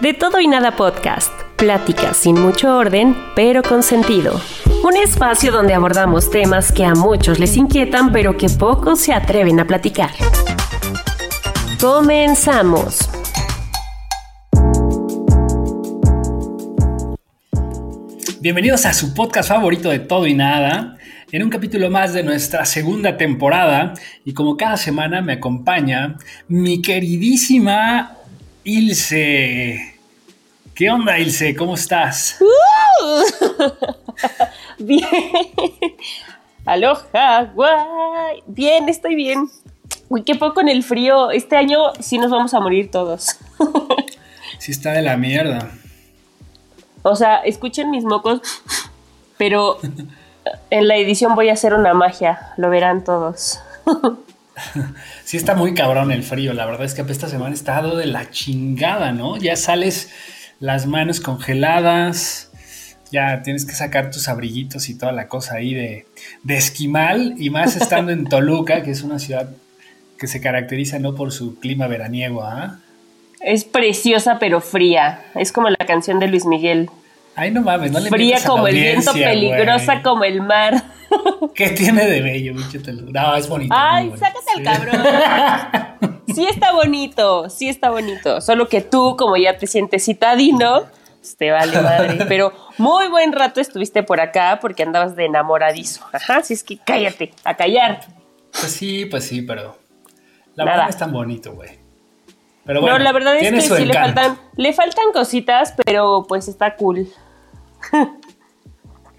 De todo y nada podcast. Pláticas sin mucho orden, pero con sentido. Un espacio donde abordamos temas que a muchos les inquietan, pero que pocos se atreven a platicar. Comenzamos. Bienvenidos a su podcast favorito de todo y nada, en un capítulo más de nuestra segunda temporada y como cada semana me acompaña mi queridísima Ilse. ¿Qué onda Ilse? ¿Cómo estás? Uh. bien. Aloha, guay. Bien, estoy bien. Uy, qué poco en el frío. Este año sí nos vamos a morir todos. sí está de la mierda. O sea, escuchen mis mocos, pero en la edición voy a hacer una magia. Lo verán todos. sí está muy cabrón el frío. La verdad es que esta semana está dado de la chingada, ¿no? Ya sales las manos congeladas. Ya tienes que sacar tus abriguitos y toda la cosa ahí de, de esquimal. Y más estando en Toluca, que es una ciudad que se caracteriza no por su clima veraniego, ¿ah? Es preciosa pero fría. Es como la canción de Luis Miguel. Ay, no mames, no le Fría como el viento, peligrosa como el mar. ¿Qué tiene de bello? No, es bonito. Ay, sácate al cabrón. sí está bonito, sí está bonito. Solo que tú, como ya te sientes citadino, pues te vale madre. Pero muy buen rato estuviste por acá porque andabas de enamoradizo. Ajá, si es que cállate, a callar. Pues sí, pues sí, pero la verdad no es tan bonito, güey. Pero bueno, no, la verdad es que sí le faltan, le faltan cositas, pero pues está cool.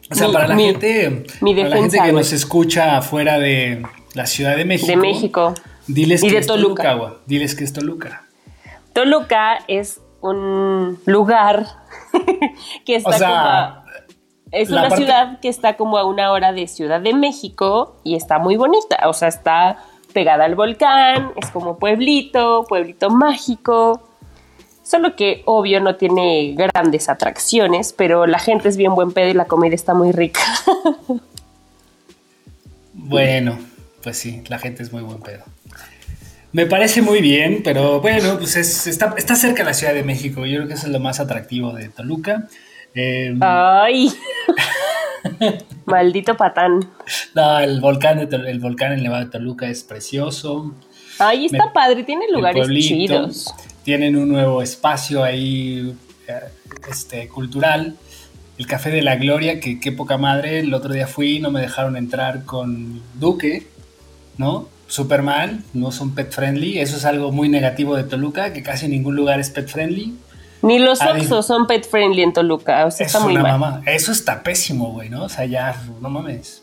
O sea, para, la gente, para la gente que nos escucha fuera de la Ciudad de México. De México. Diles que es Toluca. Diles que es Toluca. Toluca es un lugar que está como es una ciudad que está como a una hora de Ciudad de México y está muy bonita. O sea, está pegada al volcán, es como pueblito, pueblito mágico. Solo que obvio no tiene grandes atracciones, pero la gente es bien buen pedo y la comida está muy rica. bueno, pues sí, la gente es muy buen pedo. Me parece muy bien, pero bueno, pues está, cerca de la Ciudad de México. Yo creo que eso es lo más atractivo de Toluca. Em, Ay. Maldito patán. No, el volcán, el volcán en Nevado de Toluca es precioso. Ahí está padre, tiene lugares chidos. Tienen un nuevo espacio ahí eh, este, cultural. El Café de la Gloria, que qué poca madre. El otro día fui, no me dejaron entrar con Duque, ¿no? Super mal, no son pet friendly. Eso es algo muy negativo de Toluca, que casi ningún lugar es pet friendly. Ni los Oxxos son pet friendly en Toluca. O sea, está muy mal. Eso está pésimo, güey, ¿no? O sea, ya, no mames.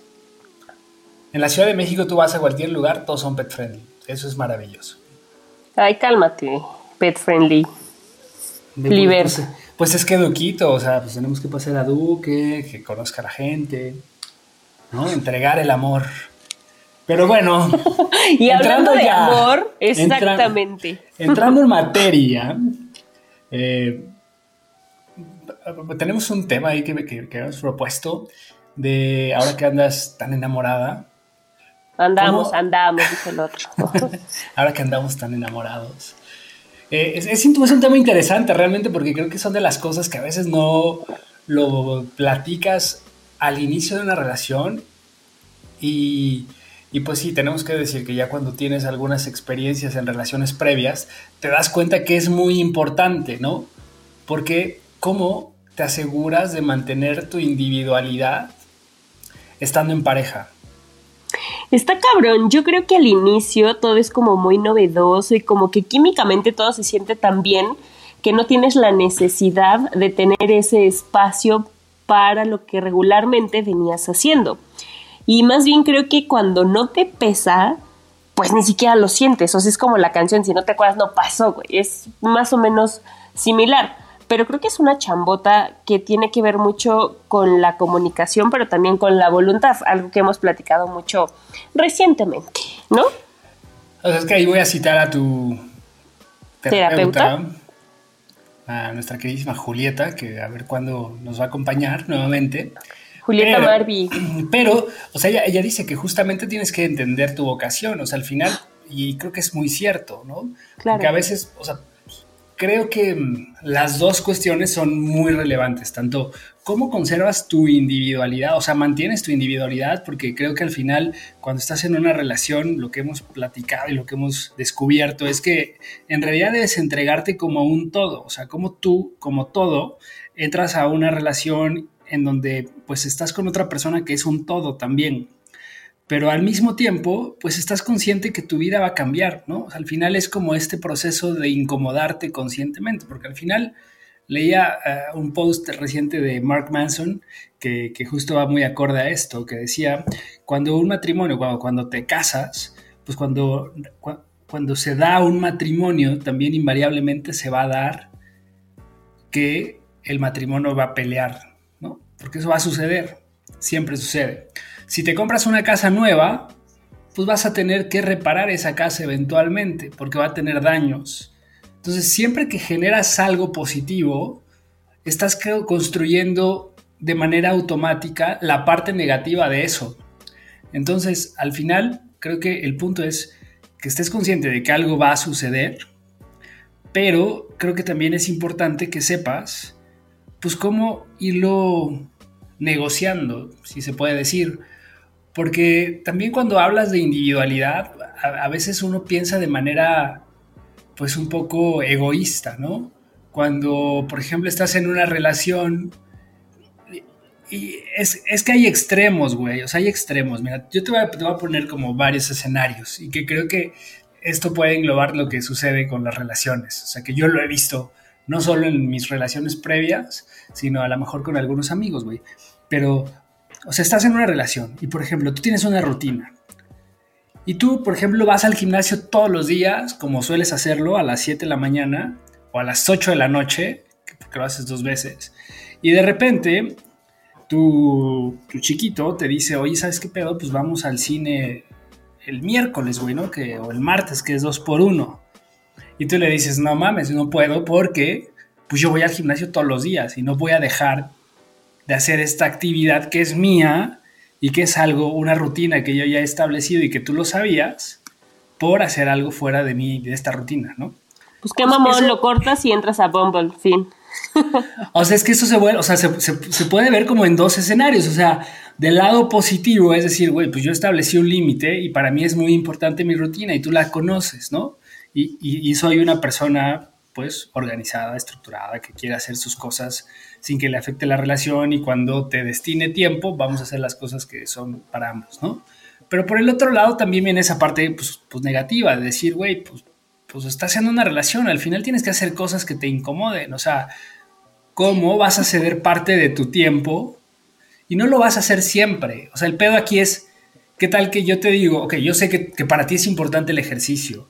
En la Ciudad de México tú vas a cualquier lugar, todos son pet friendly. Eso es maravilloso. Ay, cálmate, pet friendly. Liber. Pues, pues, es que Duquito, o sea, pues tenemos que pasar a Duque, que conozca a la gente, ¿no? Entregar el amor. Pero bueno. y hablando de amor, exactamente. entrando en materia, eh, tenemos un tema ahí que, que, hemos propuesto de ahora que andas tan enamorada. Andamos, andamos, dice el otro. ahora que andamos tan enamorados. Eh, es, es, un tema interesante realmente porque creo que son de las cosas que a veces no lo platicas al inicio de una relación y y pues sí, tenemos que decir que ya cuando tienes algunas experiencias en relaciones previas, te das cuenta que es muy importante, ¿no? Porque ¿cómo te aseguras de mantener tu individualidad estando en pareja? Está cabrón, yo creo que al inicio todo es como muy novedoso y como que químicamente todo se siente tan bien que no tienes la necesidad de tener ese espacio para lo que regularmente venías haciendo. Y más bien creo que cuando no te pesa, pues ni siquiera lo sientes. O sea, es como la canción, si no te acuerdas, no pasó, güey. Es más o menos similar. Pero creo que es una chambota que tiene que ver mucho con la comunicación, pero también con la voluntad, algo que hemos platicado mucho recientemente, ¿no? O sea, es que ahí voy a citar a tu terapeuta, a nuestra queridísima Julieta, que a ver cuándo nos va a acompañar nuevamente. Julieta Barbie. Pero, o sea, ella, dice que justamente tienes que entender tu vocación, o sea, al final, y creo que es muy cierto, ¿no? Claro. Porque a veces, o sea, creo que mm, las dos cuestiones son muy relevantes, tanto cómo conservas tu individualidad, o sea, mantienes tu individualidad, porque creo que al final, cuando estás en una relación, lo que hemos platicado y lo que hemos descubierto es que en realidad debes entregarte como un todo, o sea, como tú, como todo, entras a una relación en donde pues estás con otra persona que es un todo también. Pero al mismo tiempo, pues estás consciente que tu vida va a cambiar, ¿no? al final es como este proceso de incomodarte conscientemente, porque al final leía eh, un post reciente de Mark Manson que, justo va muy acorde a esto, que decía, cuando un matrimonio, cuando, cuando te casas, pues cuando, cuando se da un matrimonio, también invariablemente se va a dar que el matrimonio va a pelear, porque eso va a suceder, siempre sucede. Si te compras una casa nueva, pues vas a tener que reparar esa casa eventualmente, porque va a tener daños. Entonces, siempre que generas algo positivo, estás construyendo de manera automática la parte negativa de eso. Entonces, al final, creo que el punto es que estés consciente de que algo va a suceder, pero creo que también es importante que sepas, pues, cómo irlo negociando, si se puede decir. Porque también cuando hablas de individualidad, a, veces uno piensa de manera, pues un poco egoísta, ¿no? Cuando, por ejemplo, estás en una relación y es, que hay extremos, güey, o sea, hay extremos. Mira, yo te voy, a, te voy, a, poner como varios escenarios y que creo que esto puede englobar lo que sucede con las relaciones. O sea, que yo lo he visto no solo en mis relaciones previas, sino a lo mejor con algunos amigos, güey. Pero, o sea, estás en una relación y, por ejemplo, tú tienes una rutina. Y tú, por ejemplo, vas al gimnasio todos los días, como sueles hacerlo, a las 7 de la mañana o a las 8 de la noche, porque lo haces dos veces. Y de repente, tu, chiquito te dice, oye, ¿sabes qué pedo? Pues vamos al cine el miércoles, güey, ¿no? Que, o el martes, que es dos por uno. Y tú le dices, no mames, no puedo porque pues yo voy al gimnasio todos los días y no voy a dejar de hacer esta actividad que es mía y que es algo, una rutina que yo ya he establecido y que tú lo sabías, por hacer algo fuera de mí, de esta rutina, ¿no? Pues qué mamón, lo cortas y entras a Bumble, fin. o sea, es que eso se, vuelve, o sea, se, se, puede ver como en dos escenarios, o sea, del lado positivo, es decir, güey, pues yo establecí un límite y para mí es muy importante mi rutina y tú la conoces, ¿no? y, soy una persona pues organizada, estructurada, que quiere hacer sus cosas sin que le afecte la relación y cuando te destine tiempo vamos a hacer las cosas que son para ambos, ¿no? Pero por el otro lado también viene esa parte pues, pues negativa de decir, güey, pues, pues estás haciendo una relación, al final tienes que hacer cosas que te incomoden, o sea, ¿cómo vas a ceder parte de tu tiempo? Y no lo vas a hacer siempre, o sea, el pedo aquí es, ¿qué tal que yo te digo, ok, yo sé que, que para ti es importante el ejercicio,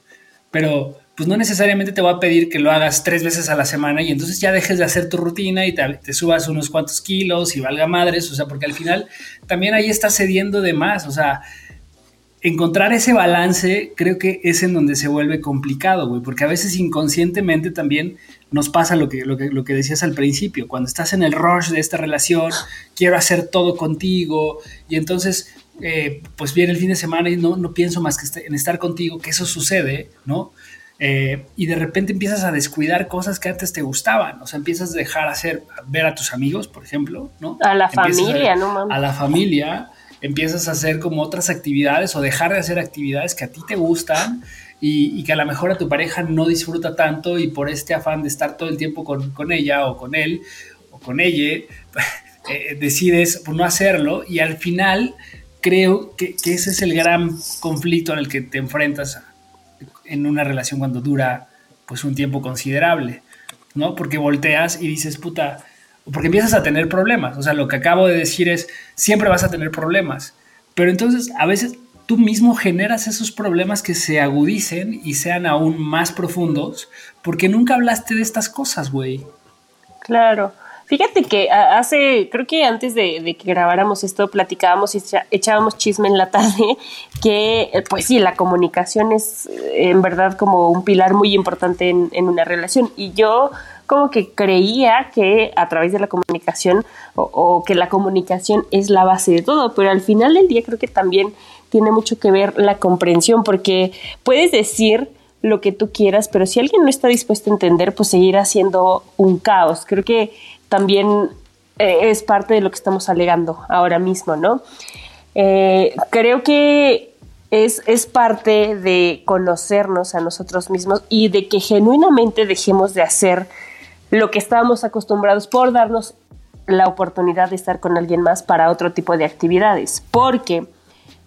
pero pues no necesariamente te voy a pedir que lo hagas tres veces a la semana y entonces ya dejes de hacer tu rutina y te, subas unos cuantos kilos y valga madres, o sea, porque al final también ahí estás cediendo de más, o sea, encontrar ese balance creo que es en donde se vuelve complicado, güey, porque a veces inconscientemente también nos pasa lo que, lo, que, lo que decías al principio, cuando estás en el rush de esta relación, quiero hacer todo contigo y entonces eh, pues viene el fin de semana y no, no pienso más que en estar contigo, que eso sucede, ¿no? Eh, y de repente empiezas a descuidar cosas que antes te gustaban, o sea, empiezas a dejar hacer, ver a tus amigos, por ejemplo, ¿no? A la familia, ¿no? A la familia, empiezas a hacer como otras actividades o dejar de hacer actividades que a ti te gustan y, que a lo mejor a tu pareja no disfruta tanto y por este afán de estar todo el tiempo con, ella o con él o con ella, eh, decides no hacerlo y al final creo que, ese es el gran conflicto en el que te enfrentas en una relación cuando dura pues un tiempo considerable, ¿no? Porque volteas y dices, puta, porque empiezas a tener problemas. O sea, lo que acabo de decir es, siempre vas a tener problemas. Pero entonces a veces tú mismo generas esos problemas que se agudicen y sean aún más profundos porque nunca hablaste de estas cosas, güey. Claro. Fíjate que hace, creo que antes de, que grabáramos esto, platicábamos y echábamos chisme en la tarde, que eh, pues sí, la comunicación es eh, en verdad como un pilar muy importante en, en una relación. Y yo como que creía que a través de la comunicación o, que la comunicación es la base de todo, pero al final del día creo que también tiene mucho que ver la comprensión, porque puedes decir lo que tú quieras, pero si alguien no está dispuesto a entender, pues seguirá siendo un caos. Creo que también eh, es parte de lo que estamos alegando ahora mismo, ¿no? Eh, creo que es, es, parte de conocernos a nosotros mismos y de que genuinamente dejemos de hacer lo que estábamos acostumbrados por darnos la oportunidad de estar con alguien más para otro tipo de actividades. Porque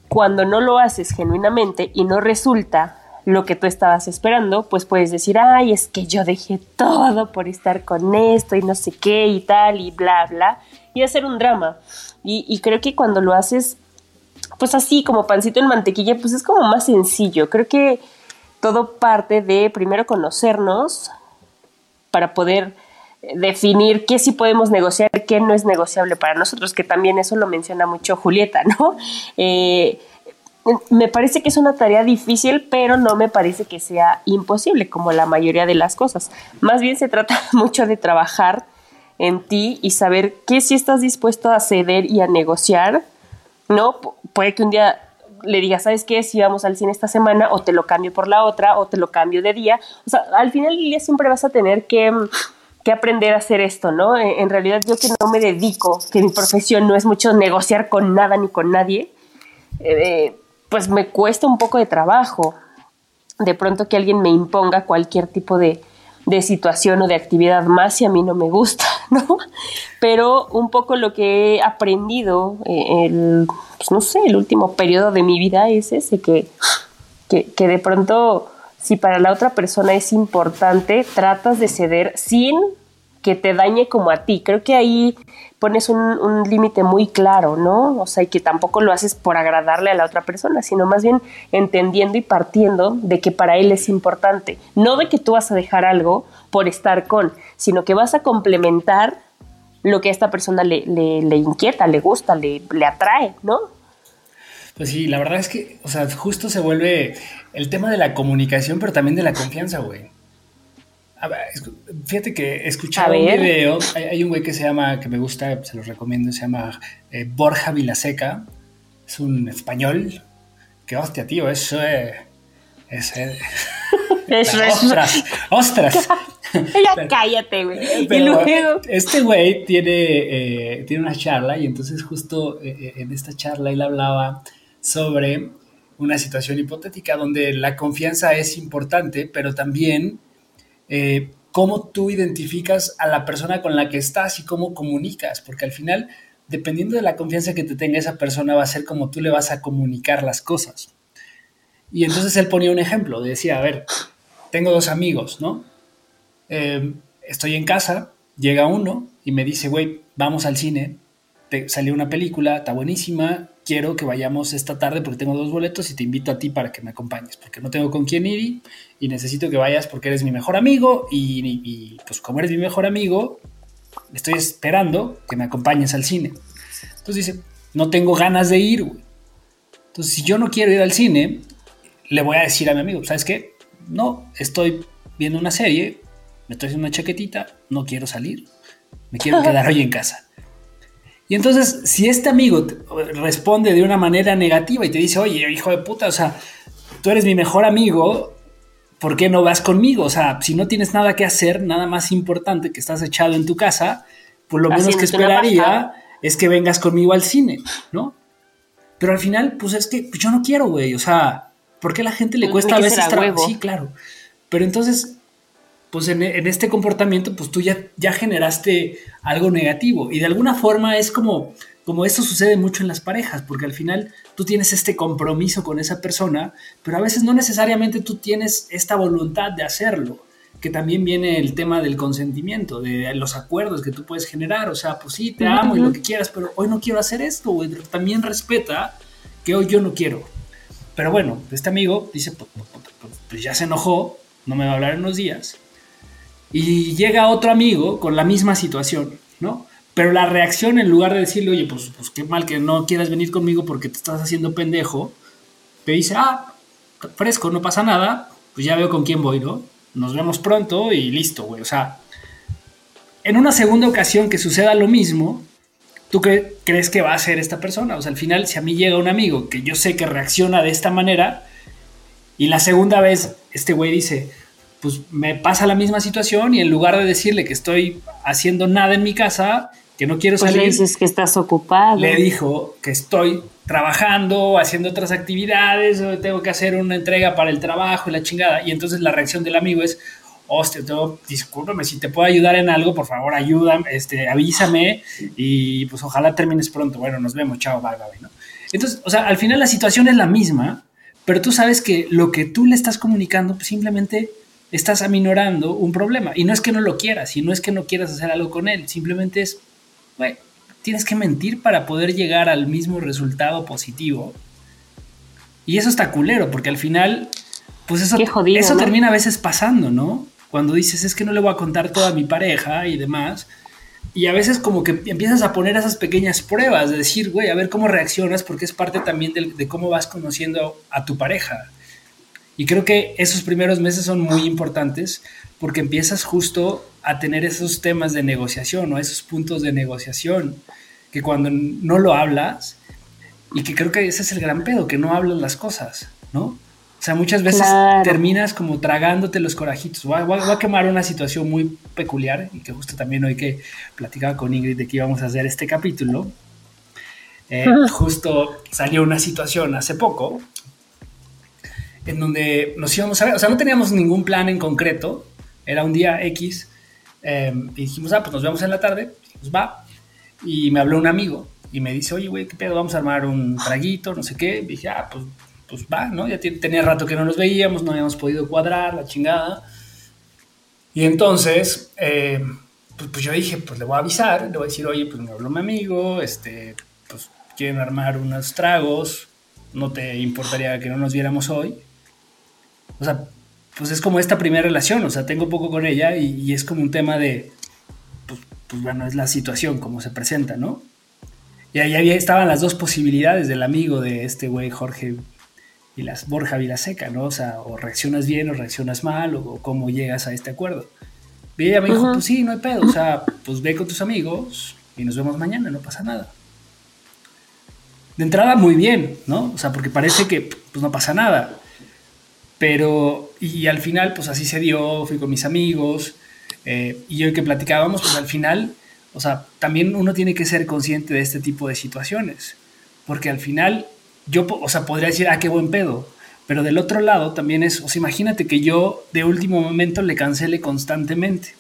cuando no lo haces genuinamente y no resulta lo que tú estabas esperando, pues puedes decir, ay, es que yo dejé todo por estar con esto y no sé qué y tal y bla, bla, y hacer un drama. Y, creo que cuando lo haces, pues así como pancito en mantequilla, pues es como más sencillo. Creo que todo parte de primero conocernos, para poder eh, definir qué sí podemos negociar, qué no es negociable para nosotros, que también eso lo menciona mucho Julieta, ¿no? Eh, me parece que es una tarea difícil, pero no me parece que sea imposible, como la mayoría de las cosas. Más bien se trata mucho de trabajar en ti y saber qué sí estás dispuesto a ceder y a negociar, ¿no? puede que un día le digas, ¿sabes qué? Si vamos al cine esta semana, o te lo cambio por la otra, o te lo cambio de día. O sea, al final del siempre vas a tener que, aprender a hacer esto, ¿no? En, realidad yo que no me dedico, que mi profesión no es mucho negociar con nada ni con nadie, eh, pues me cuesta un poco de trabajo. De pronto que alguien me imponga cualquier tipo de, de situación o de actividad más si a mí no me gusta, ¿no? Pero un poco lo que he aprendido, eh, el, pues no sé, el último periodo de mi vida es ese, que, que, que de pronto si para la otra persona es importante, tratas de ceder sin que te dañe como a ti. Creo que ahí pones un, límite muy claro, ¿no? O sea, y que tampoco lo haces por agradarle a la otra persona, sino más bien entendiendo y partiendo de que para él es importante. No de que tú vas a dejar algo por estar con, sino que vas a complementar lo que a esta persona le, le, inquieta, le gusta, le, le atrae, ¿no? Pues sí, la verdad es que, o sea, justo se vuelve el tema de la comunicación, pero también de la confianza, güey fíjate que escuchaba un video, hay, un güey que se llama, que me gusta, se los recomiendo, se llama eh, Borja Vilaseca, es un español, que hostia, tío, eso es... es, eh, ostras, ostras. ya cállate, güey. Este güey tiene, eh, tiene una charla y entonces justo en esta charla él hablaba sobre una situación hipotética donde la confianza es importante, pero también eh, cómo tú identificas a la persona con la que estás y cómo comunicas, porque al final, dependiendo de la confianza que te tenga esa persona, va a ser como tú le vas a comunicar las cosas. Y entonces él ponía un ejemplo, decía, a ver, tengo dos amigos, ¿no? Eh, estoy en casa, llega uno y me dice, güey, vamos al cine, te salió una película, está buenísima, quiero que vayamos esta tarde porque tengo dos boletos y te invito a ti para que me acompañes, porque no tengo con quién ir y, necesito que vayas porque eres mi mejor amigo y, pues como eres mi mejor amigo, estoy esperando que me acompañes al cine. Entonces dice, no tengo ganas de ir, Entonces si yo no quiero ir al cine, le voy a decir a mi amigo, ¿sabes qué? No, estoy viendo una serie, me estoy haciendo una chaquetita, no quiero salir, me quiero quedar hoy en casa. Y entonces, si este amigo responde de una manera negativa y te dice, oye, hijo de puta, o sea, tú eres mi mejor amigo, ¿por qué no vas conmigo? O sea, si no tienes nada que hacer, nada más importante que estás echado en tu casa, pues lo menos que esperaría es que vengas conmigo al cine, ¿no? Pero al final, pues es que yo no quiero, güey, o sea, ¿Por qué a la gente le cuesta a veces? Sí, claro. Pero entonces, pues en, este comportamiento, pues tú ya, ya generaste algo negativo. Y de alguna forma es como, como esto sucede mucho en las parejas, porque al final tú tienes este compromiso con esa persona, pero a veces no necesariamente tú tienes esta voluntad de hacerlo que también viene el tema del consentimiento, de los acuerdos que tú puedes generar, o sea, pues sí, te amo y lo que quieras, pero hoy no quiero hacer esto, güey, también respeta que hoy yo no quiero. Pero bueno, este amigo dice, pues, pues, pues, pues, ya se enojó, no me va a hablar en unos días, y llega otro amigo con la misma situación, ¿no? Pero la reacción, en lugar de decirle, oye, pues, pues qué mal que no quieras venir conmigo porque te estás haciendo pendejo, te dice, ah, fresco, no pasa nada, pues ya veo con quién voy, ¿no? nos vemos pronto y listo, güey. O sea, en una segunda ocasión que suceda lo mismo, ¿tú crees que va a ser esta persona? O sea, al final, si a mí llega un amigo que yo sé que reacciona de esta manera, y la segunda vez este güey dice, pues me pasa la misma situación y en lugar de decirle que estoy haciendo nada en mi casa, que no quiero pues salir. Le dices que estás ocupado. Le dijo que estoy trabajando, haciendo otras actividades, tengo que hacer una entrega para el trabajo y la chingada. Y entonces la reacción del amigo es, hostia, tengo, discúlpame, si te puedo ayudar en algo, por favor, ayúdame, este, avísame y pues ojalá termines pronto. Bueno, nos vemos, chao, bye, bye, ¿no? Entonces, o sea, al final la situación es la misma, pero tú sabes que lo que tú le estás comunicando, pues simplemente estás aminorando un problema. Y no es que no lo quieras, y no es que no quieras hacer algo con él, simplemente es tienes que mentir para poder llegar al mismo resultado positivo. Y eso está culero, porque al final, pues eso, eso termina a veces pasando, ¿no? Cuando dices, es que no le voy a contar toda mi pareja y demás. Y a veces como que empiezas a poner esas pequeñas pruebas, de decir, güey, a ver cómo reaccionas, porque es parte también de, de cómo vas conociendo a tu pareja. Y creo que esos primeros meses son muy importantes porque empiezas justo a tener esos temas de negociación o esos puntos de negociación que cuando no lo hablas y que creo que ese es el gran pedo, que no hablas las cosas, ¿no? O sea, muchas veces terminas como tragándote los corajitos. Voy a, quemar una situación muy peculiar y que justo también hoy que platicaba con Ingrid de que íbamos a hacer este capítulo, eh, justo salió una situación hace poco en donde nos íbamos a ver, o sea, no teníamos ningún plan en concreto, era un día X, eh, y dijimos, ah, pues nos vemos en la tarde, pues va, y me habló un amigo y me dice, oye, güey, ¿qué pedo? Vamos a armar un traguito, no sé qué, y dije, ah, pues, pues va, ¿no? Ya tenía rato que no nos veíamos, no habíamos podido cuadrar, la chingada, y entonces, eh, pues, pues, yo dije, pues le voy a avisar, le voy a decir, oye, pues me habló mi amigo, este, pues quieren armar unos tragos, no te importaría que no nos viéramos hoy o sea, pues es como esta primera relación, o sea, tengo poco con ella y, es como un tema de, pues, pues, bueno, es la situación como se presenta, ¿no? Y ahí había, estaban las dos posibilidades del amigo de este güey Jorge y las Borja Vilaseca, ¿no? O sea, o reaccionas bien o reaccionas mal o, cómo llegas a este acuerdo. Y ella me dijo, pues sí, no hay pedo, o sea, pues ve con tus amigos y nos vemos mañana, no pasa nada. De entrada muy bien, ¿no? O sea, porque parece que pues no pasa nada. Pero, y al final, pues así se dio, fui con mis amigos, eh, y hoy que platicábamos, pues al final, o sea, también uno tiene que ser consciente de este tipo de situaciones, porque al final, yo, o sea, podría decir, ah, qué buen pedo, pero del otro lado también es, o sea, imagínate que yo de último momento le cancele constantemente.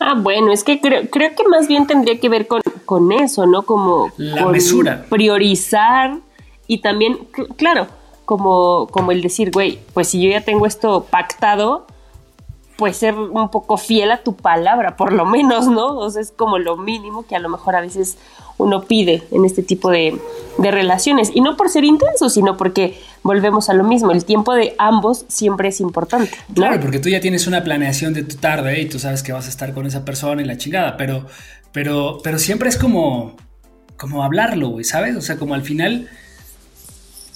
Ah, bueno, es que creo, creo que más bien tendría que ver con, con eso, ¿no? Como la mesura. Priorizar y también, claro, como, como el decir, güey, pues si yo ya tengo esto pactado, pues ser un poco fiel a tu palabra, por lo menos, ¿no? O sea, es como lo mínimo que a lo mejor a veces uno pide en este tipo de, relaciones. Y no por ser intenso, sino porque volvemos a lo mismo. El tiempo de ambos siempre es importante. Claro, porque tú ya tienes una planeación de tu tarde y tú sabes que vas a estar con esa persona y la chingada, pero, pero, pero siempre es como, como hablarlo, güey, ¿sabes? O sea, como al final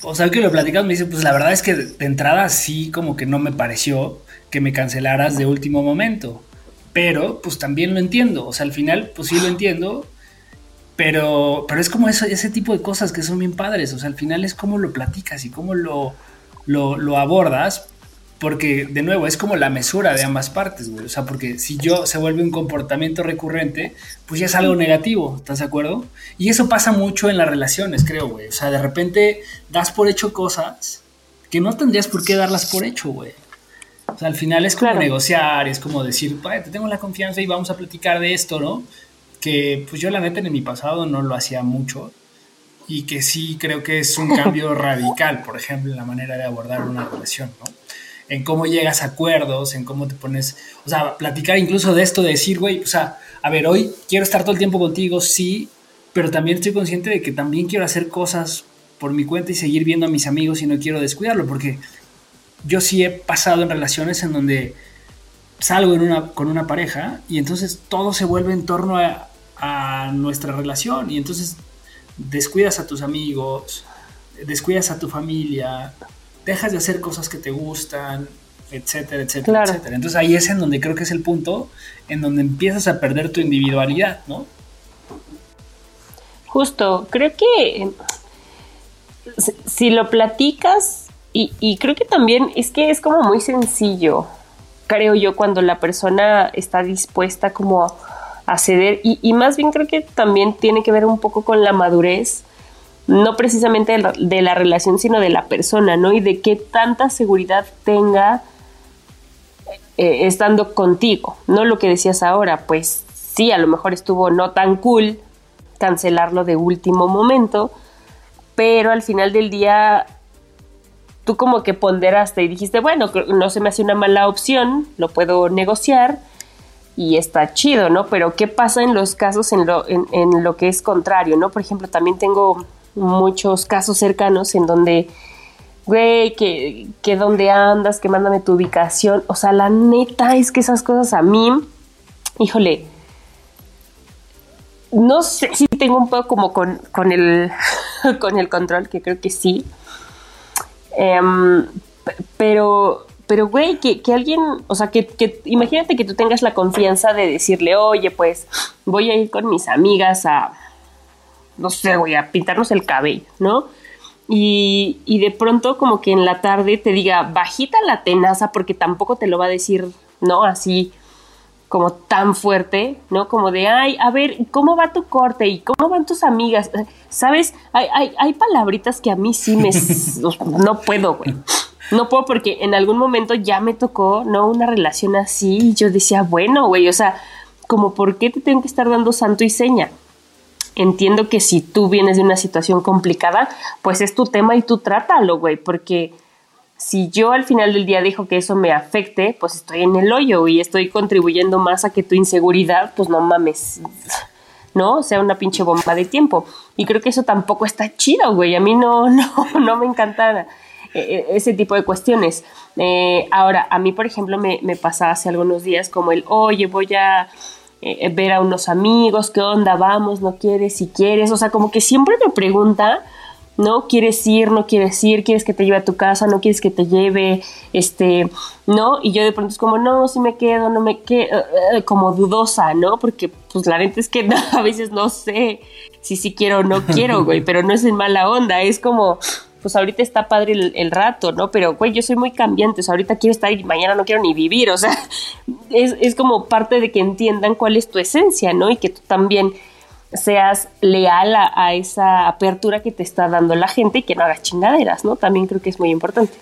o sea, que lo platicamos, me dice, pues la verdad es que de entrada sí como que no me pareció que me cancelaras de último momento. Pero pues también lo entiendo. O sea, al final pues sí lo entiendo. Pero, pero es como eso, ese tipo de cosas que son bien padres. O sea, al final es como lo platicas y cómo lo, lo, abordas porque, de nuevo, es como la mesura de ambas partes, güey. O sea, porque si yo se vuelve un comportamiento recurrente, pues ya es algo negativo, ¿estás de acuerdo? Y eso pasa mucho en las relaciones, creo, güey. O sea, de repente das por hecho cosas que no tendrías por qué darlas por hecho, güey. O sea, al final es como negociar, es como decir, te tengo la confianza y vamos a platicar de esto, ¿no? Que pues yo la neta en mi pasado no lo hacía mucho y que sí creo que es un cambio radical, por ejemplo, en la manera de abordar una relación, ¿no? En cómo llegas a acuerdos, en cómo te pones, o sea, platicar incluso de esto, de decir, güey, o sea, a ver, hoy quiero estar todo el tiempo contigo, sí, pero también estoy consciente de que también quiero hacer cosas por mi cuenta y seguir viendo a mis amigos y no quiero descuidarlo, porque yo sí he pasado en relaciones en donde salgo con una pareja y entonces todo se vuelve en torno a nuestra relación y entonces descuidas a tus amigos, descuidas a tu familia, dejas de hacer cosas que te gustan, etcétera, etcétera, etcétera. Entonces ahí es en donde creo que es el punto en donde empiezas a perder tu individualidad, ¿no? Justo, creo que si lo platicas, y, creo que también es que es como muy sencillo, creo yo, cuando la persona está dispuesta como a ceder, y, y más bien creo que también tiene que ver un poco con la madurez no precisamente de la relación, sino de la persona, ¿no? Y de qué tanta seguridad tenga eh, estando contigo, ¿no? Lo que decías ahora, pues sí, a lo mejor estuvo no tan cool cancelarlo de último momento, pero al final del día tú como que ponderaste y dijiste, bueno, no se me hace una mala opción, lo puedo negociar y está chido, ¿no? Pero ¿qué pasa en los casos en lo, en lo que es contrario, ¿no? Por ejemplo, también tengo muchos casos cercanos en donde, güey, que, que donde andas, que mándame tu ubicación. O sea, la neta es que esas cosas a mí, híjole, no sé si tengo un poco como con, con, el, con el control, que creo que sí. Em, pero, pero, güey, que, que, alguien, o sea, que, imagínate que tú tengas la confianza de decirle, oye, pues voy a ir con mis amigas a, no sé, voy a pintarnos el cabello, ¿no? Y, y, de pronto como que en la tarde te diga, bajita la tenaza, porque tampoco te lo va a decir, ¿no? Así como tan fuerte, ¿no? Como de, ay, a ver, ¿cómo va tu corte? ¿Y cómo van tus amigas? ¿Sabes? Hay, hay, hay palabritas que a mí sí me... no puedo, güey. No puedo porque en algún momento ya me tocó, ¿no? Una relación así y yo decía, bueno, güey, o sea, como, ¿por qué te tengo que estar dando santo y seña? Entiendo que si tú vienes de una situación complicada, pues es tu tema y tú trátalo, güey, porque si yo al final del día dejo que eso me afecte, pues estoy en el hoyo y estoy contribuyendo más a que tu inseguridad, pues no mames, ¿no? Sea una pinche bomba de tiempo. Y creo que eso tampoco está chido, güey. A mí no, no, no me encanta eh, eh, ese tipo de cuestiones. Eh, ahora, a mí, por ejemplo, me, me pasa hace algunos días como el, oye, voy a eh, ver a unos amigos, qué onda, vamos, no quieres, si quieres, o sea, como que siempre me pregunta, ¿no? ¿Quieres ir, no quieres ir? ¿Quieres que te lleve a tu casa? ¿No quieres que te lleve? Este, ¿no? Y yo de pronto es como, no, si me quedo, no me quedo, eh, eh, como dudosa, ¿no? Porque pues la neta es que a veces no sé si sí quiero o no quiero, güey, pero no es en mala onda, es como, pues ahorita está padre el, rato, ¿no? Pero, güey, yo soy muy cambiante, o sea, ahorita quiero estar y mañana no quiero ni vivir, o sea, es, como parte de que entiendan cuál es tu esencia, ¿no? Y que tú también seas leal a, esa apertura que te está dando la gente y que no hagas chingaderas, ¿no? También creo que es muy importante.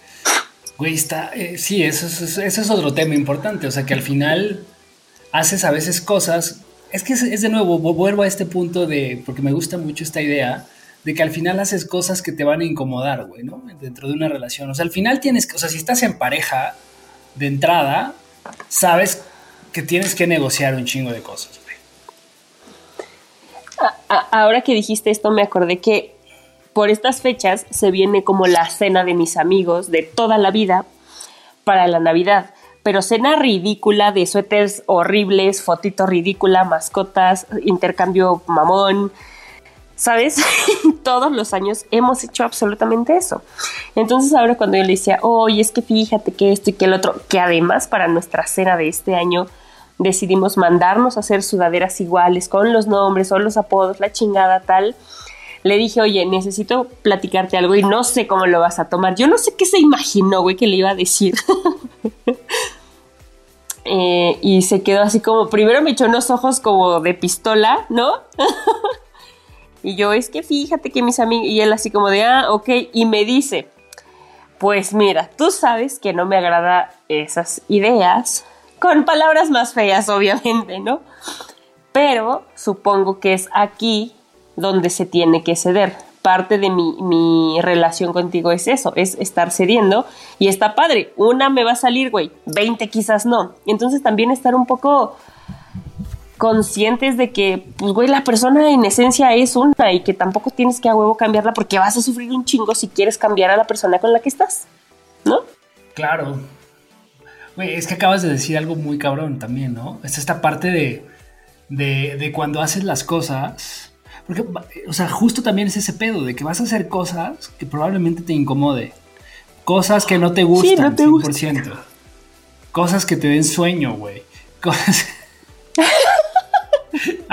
Güey, está, eh, sí, eso es, eso es otro tema importante, o sea, que al final haces a veces cosas, es que es, es de nuevo, vuelvo a este punto de, porque me gusta mucho esta idea, de que al final haces cosas que te van a incomodar, güey, ¿no? Dentro de una relación. O sea, al final tienes que, o sea, si estás en pareja de entrada, sabes que tienes que negociar un chingo de cosas, güey. Ahora que dijiste esto, me acordé que por estas fechas se viene como la cena de mis amigos de toda la vida para la Navidad. Pero cena ridícula de suéteres horribles, fotito ridícula, mascotas, intercambio mamón, ¿sabes? Todos los años hemos hecho absolutamente eso. Entonces ahora cuando yo le decía, oye, es que fíjate que esto y que el otro, que además para nuestra cena de este año decidimos mandarnos a hacer sudaderas iguales con los nombres o los apodos, la chingada tal. Le dije, oye, necesito platicarte algo y no sé cómo lo vas a tomar. Yo no sé qué se imaginó, güey, que le iba a decir. Eh, y se quedó así como, primero me echó unos ojos como de pistola, ¿no? y yo, es que fíjate que mis amigos, y él así como de, ah, ok, y me dice, pues mira, tú sabes que no me agrada esas ideas, con palabras más feas, obviamente, ¿no? Pero supongo que es aquí donde se tiene que ceder parte de mi, relación contigo es eso, es estar cediendo y está padre. Una me va a salir, güey, 20 quizás no. Entonces también estar un poco conscientes de que, pues, güey, la persona en esencia es una y que tampoco tienes que a huevo cambiarla porque vas a sufrir un chingo si quieres cambiar a la persona con la que estás, ¿no? Claro. Güey, es que acabas de decir algo muy cabrón también, ¿no? Es esta parte de, de, de cuando haces las cosas porque, o sea, justo también es ese pedo de que vas a hacer cosas que probablemente te incomode. Cosas que no te gustan, no te 100%. Cosas que te den sueño, güey. Cosas...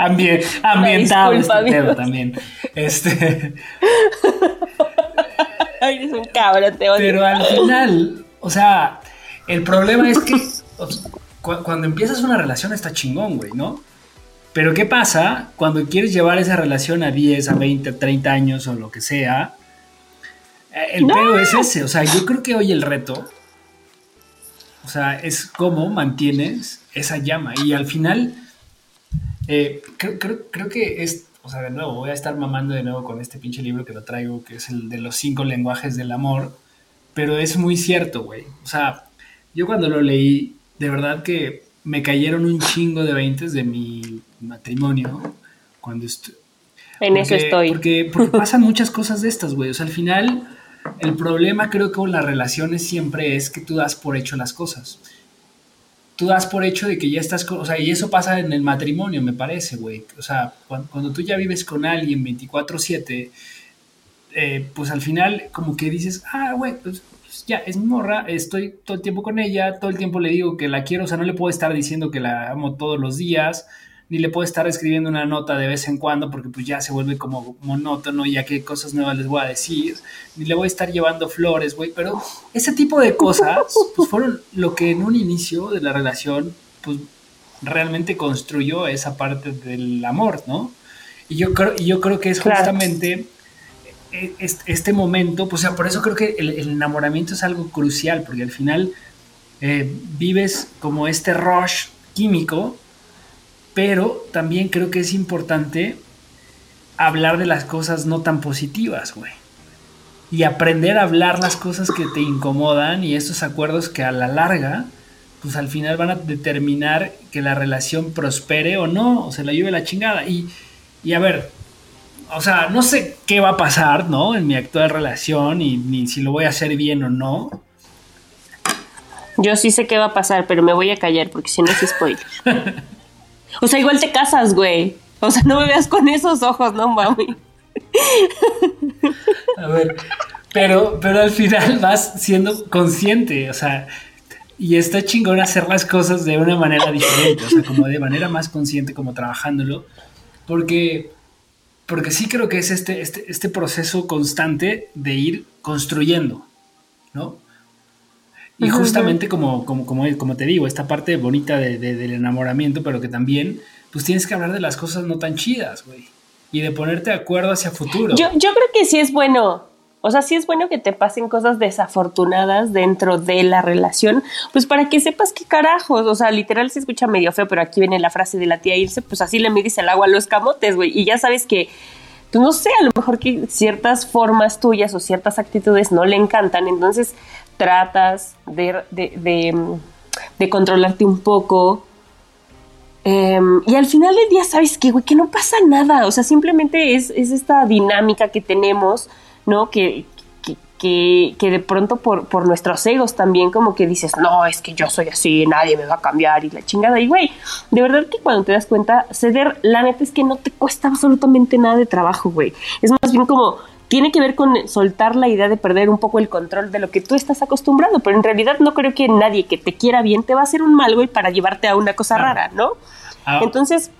ambientado este pedo también. Este... Ay, eres un cabrón, te odio. Pero al final, o sea, el problema es que cuando empiezas una relación está chingón, güey, ¿no? Pero ¿qué pasa cuando quieres llevar esa relación a 10, a 20, a 30 años o lo que sea? Eh, el pedo es ese, o sea, yo creo que hoy el reto, o sea, es cómo mantienes esa llama y al final, eh, creo, que es, o sea, de nuevo, voy a estar mamando de nuevo con este pinche libro que lo traigo, que es el de los cinco lenguajes del amor, pero es muy cierto, güey. O sea, yo cuando lo leí, de verdad que me cayeron un chingo de veintes de mi matrimonio cuando estoy... En eso estoy. Porque, porque pasan muchas cosas de estas, güey. O sea, al final, el problema creo que con las relaciones siempre es que tú das por hecho las cosas. Tú das por hecho de que ya estás con... O sea, y eso pasa en el matrimonio, me parece, güey. O sea, cuando, tú ya vives con alguien 24/7, eh, pues al final como que dices, ah, güey, pues ya, es mi morra, estoy todo el tiempo con ella, todo el tiempo le digo que la quiero, o sea, no le puedo estar diciendo que la amo todos los días, ni le puedo estar escribiendo una nota de vez en cuando porque pues ya se vuelve como monótono, ya qué cosas nuevas les voy a decir, ni le voy a estar llevando flores, güey, pero ese tipo de cosas pues fueron lo que en un inicio de la relación pues realmente construyó esa parte del amor, ¿no? Y yo creo, y yo creo que es justamente e, este momento, pues, o sea, por eso creo que el, enamoramiento es algo crucial, porque al final eh, vives como este rush químico, pero también creo que es importante hablar de las cosas no tan positivas, güey. Y aprender a hablar las cosas que te incomodan y estos acuerdos que a la larga, pues al final van a determinar que la relación prospere o no, o se la lleve la chingada. Y, y a ver, o sea, no sé qué va a pasar, ¿no? En mi actual relación y ni si lo voy a hacer bien o no. Yo sí sé qué va a pasar, pero me voy a callar porque si no es spoiler. o sea, igual te casas, güey. O sea, no me veas con esos ojos, no mami. a ver, pero, pero al final vas siendo consciente, o sea, y está chingón hacer las cosas de una manera diferente, o sea, como de manera más consciente, como trabajándolo, porque porque sí creo que es este, este, este proceso constante de ir construyendo, ¿no? Y justamente como, como, como, te digo, esta parte bonita del enamoramiento, pero que también, pues tienes que hablar de las cosas no tan chidas, güey. Y de ponerte de acuerdo hacia futuro. Yo, yo creo que sí es bueno o sea, sí es bueno que te pasen cosas desafortunadas dentro de la relación, pues para que sepas qué carajos, o sea, literal se escucha medio feo, pero aquí viene la frase de la tía irse, pues así le mides el agua a los camotes, güey, y ya sabes que, pues no sé, a lo mejor que ciertas formas tuyas o ciertas actitudes no le encantan, entonces tratas de, de, controlarte un poco, em, y al final del día, ¿sabes qué, güey? Que no pasa nada. O sea, simplemente es, es esta dinámica que tenemos ¿no? Que, que, que, de pronto por, por, nuestros egos también como que dices, no, es que yo soy así, nadie me va a cambiar y la chingada. Y güey, de verdad que cuando te das cuenta, ceder, la neta es que no te cuesta absolutamente nada de trabajo, güey. Es más bien como, tiene que ver con soltar la idea de perder un poco el control de lo que tú estás acostumbrado, pero en realidad no creo que nadie que te quiera bien te va a hacer un mal, güey, para llevarte a una cosa rara, ¿no? Ah. Entonces,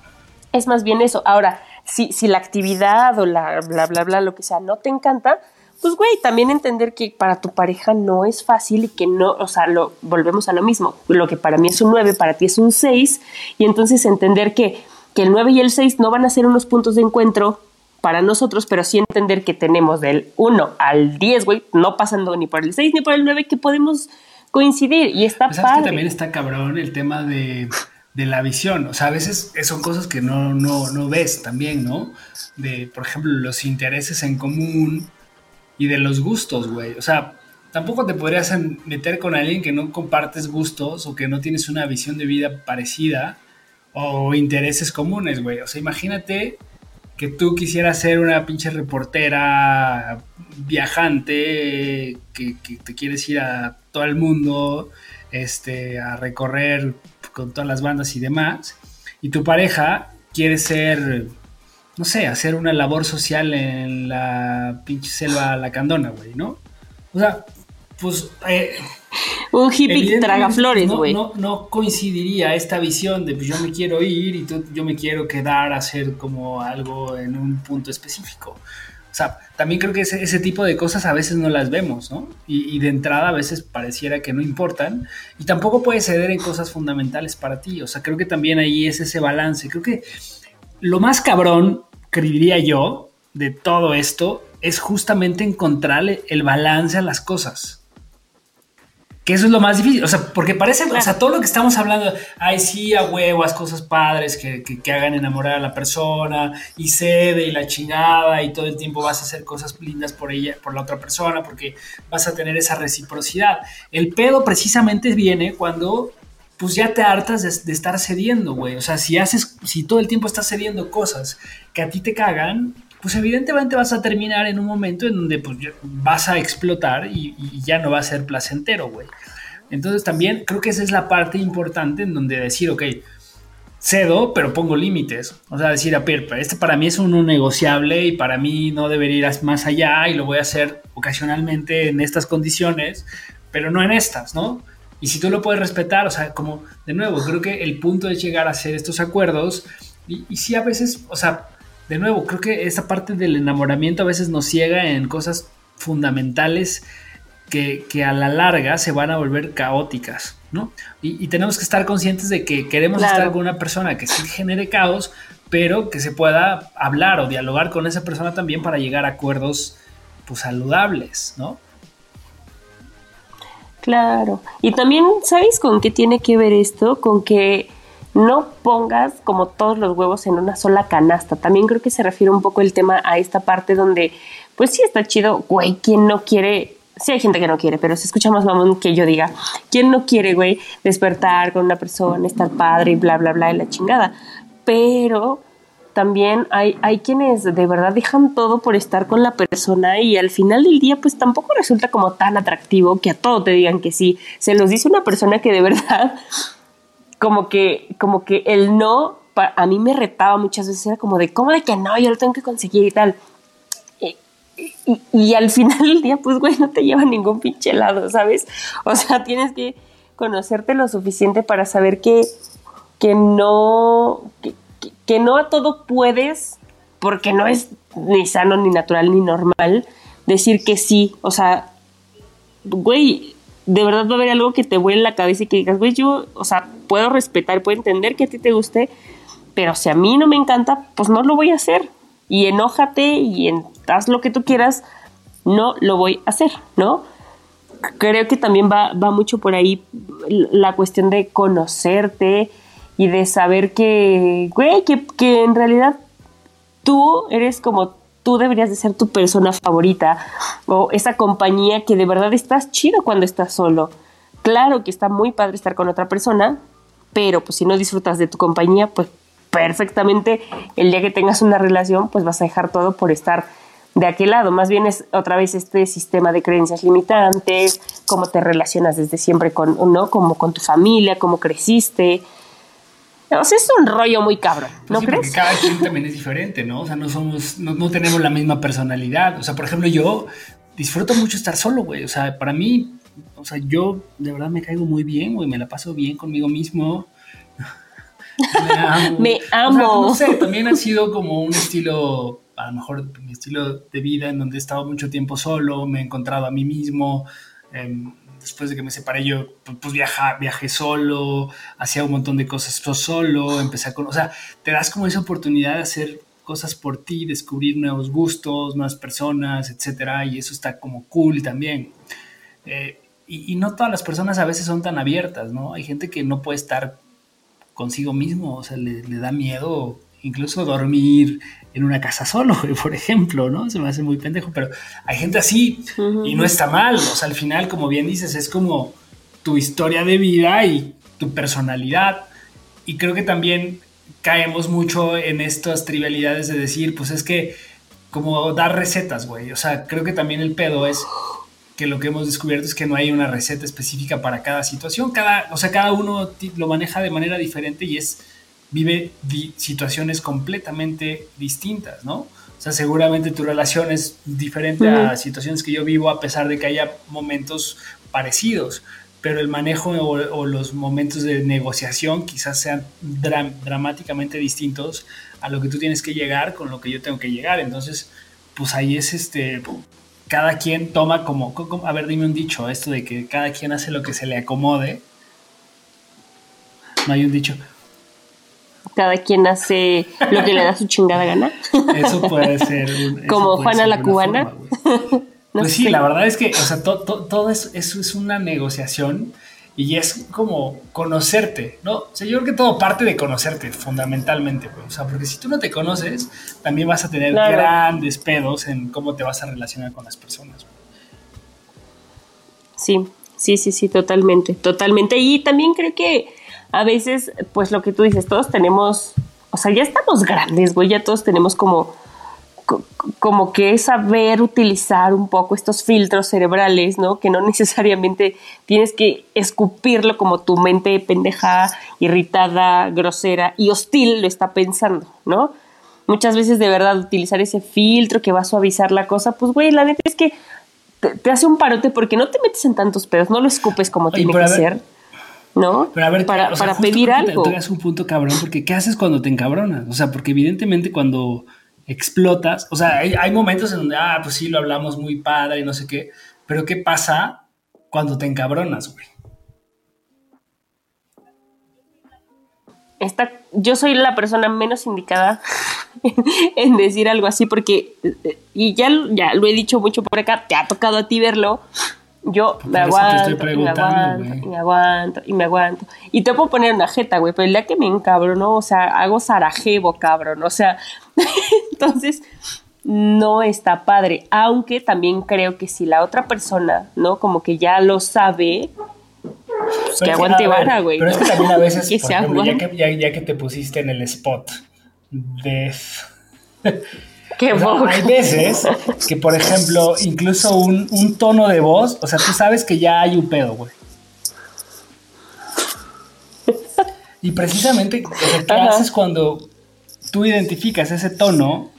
es más bien eso. Ahora, si, si la actividad o la bla, bla, bla, lo que sea, no te encanta, pues güey, también entender que para tu pareja no es fácil y que no, o sea, lo, volvemos a lo mismo, lo que para mí es un 9, para ti es un 6, y entonces entender que, que el 9 y el 6 no van a ser unos puntos de encuentro para nosotros, pero sí entender que tenemos del 1 al 10, güey, no pasando ni por el 6 ni por el 9, que podemos coincidir y está pues padre. que también está cabrón el tema de, de, la visión, o sea, a veces son cosas que no, no, no ves también, ¿no? De, por ejemplo, los intereses en común, y de los gustos, güey. O sea, tampoco te podrías meter con alguien que no compartes gustos o que no tienes una visión de vida parecida o intereses comunes, güey. O sea, imagínate que tú quisieras ser una pinche reportera viajante que, te quieres ir a todo el mundo este, a recorrer con todas las bandas y demás, y tu pareja quiere ser no sé, hacer una labor social en la pinche selva lacandona, güey, ¿no? O sea, pues... Eh, un hippie traga flores, güey. No, no, coincidiría esta visión de pues yo me quiero ir y tú, yo me quiero quedar a hacer como algo en un punto específico. O sea, también creo que ese, ese tipo de cosas a veces no las vemos, ¿no? Y, y, de entrada a veces pareciera que no importan y tampoco puede ceder en cosas fundamentales para ti. O sea, creo que también ahí es ese balance. Creo que lo más cabrón, diría yo, de todo esto es justamente encontrarle el balance a las cosas. Que eso es lo más difícil. O sea, porque parece, o sea, todo lo que estamos hablando, ay, sí, a huevas, cosas padres que, que, hagan enamorar a la persona y cede y la chingada y todo el tiempo vas a hacer cosas lindas por ella, por la otra persona, porque vas a tener esa reciprocidad. El pedo precisamente viene cuando pues ya te hartas de, estar cediendo, güey. O sea, si haces, si todo el tiempo estás cediendo cosas que a ti te cagan, pues evidentemente vas a terminar en un momento en donde pues, vas a explotar y, ya no va a ser placentero, güey. Entonces también creo que esa es la parte importante en donde decir, ok, cedo, pero pongo límites. O sea, decir, a ver, este para mí es un negociable y para mí no debería ir más allá y lo voy a hacer ocasionalmente en estas condiciones, pero no en estas, ¿no? Y si tú lo puedes respetar, o sea, como de nuevo, creo que el punto es llegar a hacer estos acuerdos. Y, y sí, a veces, o sea, de nuevo, creo que esa parte del enamoramiento a veces nos ciega en cosas fundamentales que, que a la larga se van a volver caóticas, ¿no? Y, tenemos que estar conscientes de que queremos estar con una persona que sí genere caos, pero que se pueda hablar o dialogar con esa persona también para llegar a acuerdos pues, saludables, ¿no? Claro. Y también, ¿sabéis con qué tiene que ver esto? Con que no pongas como todos los huevos en una sola canasta. También creo que se refiere un poco el tema a esta parte donde, pues sí está chido, güey, ¿quién no quiere? Sí hay gente que no quiere, pero se escucha más mamón que yo diga, ¿quién no quiere, güey, despertar con una persona, estar padre y bla, bla, bla, y la chingada? Pero también hay, hay quienes de verdad dejan todo por estar con la persona y al final del día pues tampoco resulta como tan atractivo que a todo te digan que sí. Se los dice una persona que de verdad como que, como que el no a mí me retaba muchas veces, era como de, ¿cómo de que no? Yo lo tengo que conseguir y tal. Y, al final del día, pues, güey, no te lleva ningún pinche lado, ¿sabes? O sea, tienes que conocerte lo suficiente para saber que, que no, no a todo puedes, porque no es ni sano, ni natural, ni normal, decir que sí. O sea, güey, de verdad va a haber algo que te vuele en la cabeza y que digas, güey, yo, o sea, puedo respetar, puedo entender que a ti te guste, pero si a mí no me encanta, pues no lo voy a hacer. Y enójate y haz lo que tú quieras, no lo voy a hacer, ¿no? Creo que también va, va mucho por ahí la cuestión de conocerte, y de saber que, güey, que, que en realidad tú eres como tú deberías de ser tu persona favorita o esa compañía que de verdad estás chido cuando estás solo. Claro que está muy padre estar con otra persona, pero pues si no disfrutas de tu compañía, pues perfectamente el día que tengas una relación, pues vas a dejar todo por estar de aquel lado. Más bien es otra vez este sistema de creencias limitantes, cómo te relacionas desde siempre con, ¿no? Como con tu familia, cómo creciste, o sea, es un rollo muy cabrón, ¿no pues crees? Porque cada quien también es diferente, ¿no? O sea, no somos, no, tenemos la misma personalidad. O sea, por ejemplo, yo disfruto mucho estar solo, güey. O sea, para mí, o sea, yo de verdad me caigo muy bien, güey. Me la paso bien conmigo mismo. me amo. me amo. no sé, también ha sido como un estilo a lo mejor mi estilo de vida en donde he estado mucho tiempo solo, me he encontrado a mí mismo. Em, después de que me separé yo, pues viaja, viajé solo, hacía un montón de cosas solo, empecé a conocer, o sea, te das como esa oportunidad de hacer cosas por ti, descubrir nuevos gustos, nuevas personas, etcétera, y eso está como cool también. Eh, y, no todas las personas a veces son tan abiertas, ¿no? Hay gente que no puede estar consigo mismo, o sea, le da miedo incluso dormir en una casa solo, por ejemplo, ¿no? Se me hace muy pendejo, pero hay gente así y no está mal, o sea, al final, como bien dices, es como tu historia de vida y tu personalidad. Y creo que también caemos mucho en estas trivialidades de decir, pues es que como dar recetas, güey. O sea, creo que también el pedo es que lo que hemos descubierto es que no hay una receta específica para cada situación. Cada, o sea, cada uno lo maneja de manera diferente y es vive situaciones completamente distintas, ¿no? O sea, seguramente tu relación es diferente a situaciones que yo vivo a pesar de que haya momentos parecidos, pero el manejo o, los momentos de negociación quizás sean dramáticamente distintos a lo que tú tienes que llegar con lo que yo tengo que llegar. Entonces, pues ahí es este, cada quien toma como, como a ver, dime un dicho, esto de que cada quien hace lo que se le acomode. No hay un dicho cada quien hace lo que le da su chingada gana. Eso puede ser. Como Juana la cubana. pues sí, la verdad es que, o sea, todo eso, es una negociación y es como conocerte, ¿no? O sea, yo creo que todo parte de conocerte, fundamentalmente, O sea, porque si tú no te conoces, también vas a tener grandes pedos en cómo te vas a relacionar con las personas. Sí, sí, sí, sí, totalmente, totalmente. Y también creo que a veces, pues lo que tú dices, todos tenemos, o sea, ya estamos grandes, güey, ya todos tenemos como, como que saber utilizar un poco estos filtros cerebrales, ¿no? Que no necesariamente tienes que escupirlo como tu mente pendeja, irritada, grosera y hostil lo está pensando, ¿no? Muchas veces de verdad utilizar ese filtro que va a suavizar la cosa, pues güey, la neta es que te, hace un parote porque no te metes en tantos pedos, no lo escupes como tiene que ser ¿no? Pero a ver, para, para pedir algo. Te, un punto cabrón, porque ¿qué haces cuando te encabronas? O sea, porque evidentemente cuando explotas, o sea, hay, momentos en donde, ah, pues sí, lo hablamos muy padre y no sé qué, pero ¿qué pasa cuando te encabronas, güey? Esta, yo soy la persona menos indicada en decir algo así porque, y ya, ya lo he dicho mucho por acá, te ha tocado a ti verlo, yo me aguanto, y me aguanto, y me aguanto, y me aguanto. Y te puedo poner una jeta, güey, pero el día que me encabrono, o sea, hago Sarajevo, cabrón, o sea, entonces no está padre. Aunque también creo que si la otra persona, ¿no? Como que ya lo sabe, pues que aguante vara, güey. Pero es que también a veces, por ya, que, ya, ya que te pusiste en el spot de hay veces que, por ejemplo, incluso un, tono de voz, o sea, tú sabes que ya hay un pedo, güey. Y precisamente, ¿qué haces cuando tú identificas ese tono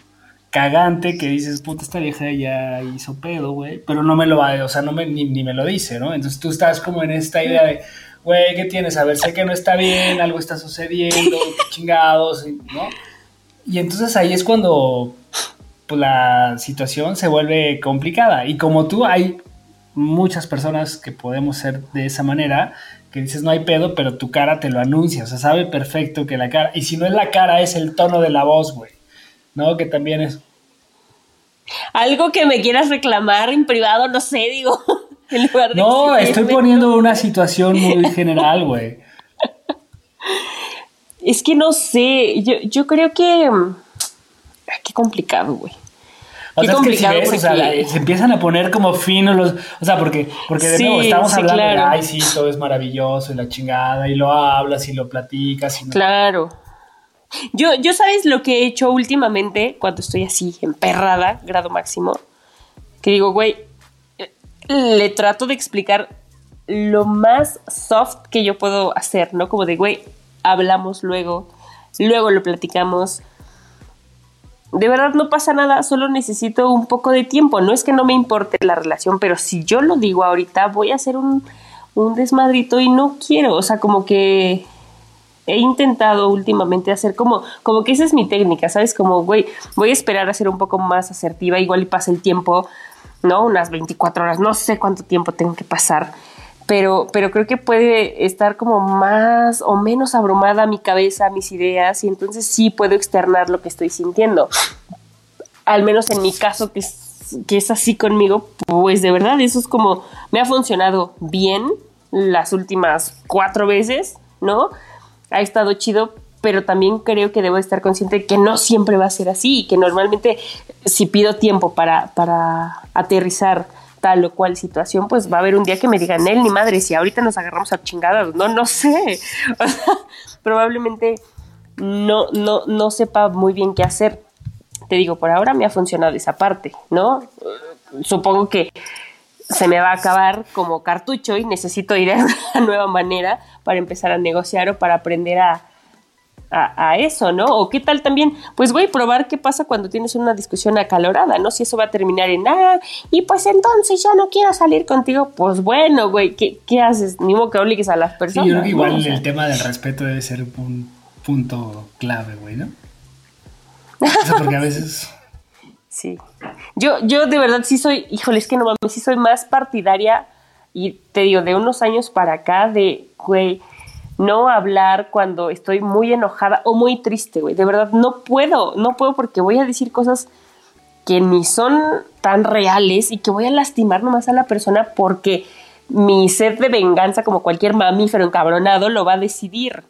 cagante que dices, puta, esta vieja ya hizo pedo, güey, pero no me lo va, o sea, no me, ni, ni, me lo dice, ¿no? Entonces tú estás como en esta idea de, güey, ¿qué tienes? A ver, sé que no está bien, algo está sucediendo, chingados, ¿no? Y entonces ahí es cuando pues, la situación se vuelve complicada. Y como tú, hay muchas personas que podemos ser de esa manera, que dices no hay pedo, pero tu cara te lo anuncia, o sea, sabe perfecto que la cara, y si no es la cara, es el tono de la voz, güey, ¿no? Que también es... Algo que me quieras reclamar en privado, no sé, digo. En lugar de no, estoy poniendo una situación muy general, güey. Es que no sé, yo, yo creo que... Qué complicado, güey. O sea, es que si ves, o sea, se empiezan a poner como finos los. O sea, porque, porque de nuevo estamos hablando de, ay, sí, todo es maravilloso y la chingada, y lo hablas y lo platicas. Y Claro. Yo, yo, ¿sabes lo que he hecho últimamente cuando estoy así, emperrada, grado máximo? Que digo, güey, le trato de explicar lo más soft que yo puedo hacer, ¿no? Como de, güey, hablamos luego, luego lo platicamos de verdad no pasa nada, solo necesito un poco de tiempo. No es que no me importe la relación, pero si yo lo digo ahorita, voy a hacer un, desmadrito y no quiero. O sea, como que he intentado últimamente hacer como, como que esa es mi técnica, ¿sabes? Como, güey, voy a esperar a ser un poco más asertiva, igual y pasa el tiempo, ¿no? Unas 24 horas, no sé cuánto tiempo tengo que pasar, pero, pero creo que puede estar como más o menos abrumada mi cabeza, mis ideas, y entonces sí puedo externar lo que estoy sintiendo. Al menos en mi caso, que es, que es así conmigo, pues de verdad, eso es como, me ha funcionado bien las últimas cuatro veces, ¿no? ha estado chido, pero también creo que debo estar consciente que no siempre va a ser así y que normalmente si pido tiempo para, para aterrizar tal o cual situación, pues va a haber un día que me digan, él ni madre, si ahorita nos agarramos a chingadas, no, no sé. probablemente no, no, no sepa muy bien qué hacer. Te digo, por ahora me ha funcionado esa parte, ¿no? Supongo que se me va a acabar como cartucho y necesito ir a una nueva manera para empezar a negociar o para aprender a, a, eso, ¿no? O qué tal también, pues voy a probar qué pasa cuando tienes una discusión acalorada, ¿no? Si eso va a terminar en, ah, y pues entonces ya no quiero salir contigo, pues bueno, güey, ¿qué, qué haces? Ni modo que obligues a las personas. Sí, yo creo que igual el tema del respeto debe ser un punto clave, güey, ¿no? O sea, porque a veces... Sí. Yo, yo de verdad sí soy, híjole, es que no mames, sí soy más partidaria y te digo, de unos años para acá, de, güey, no hablar cuando estoy muy enojada o muy triste, güey. De verdad, no puedo, no puedo porque voy a decir cosas que ni son tan reales y que voy a lastimar nomás a la persona porque mi sed de venganza, como cualquier mamífero encabronado, lo va a decidir.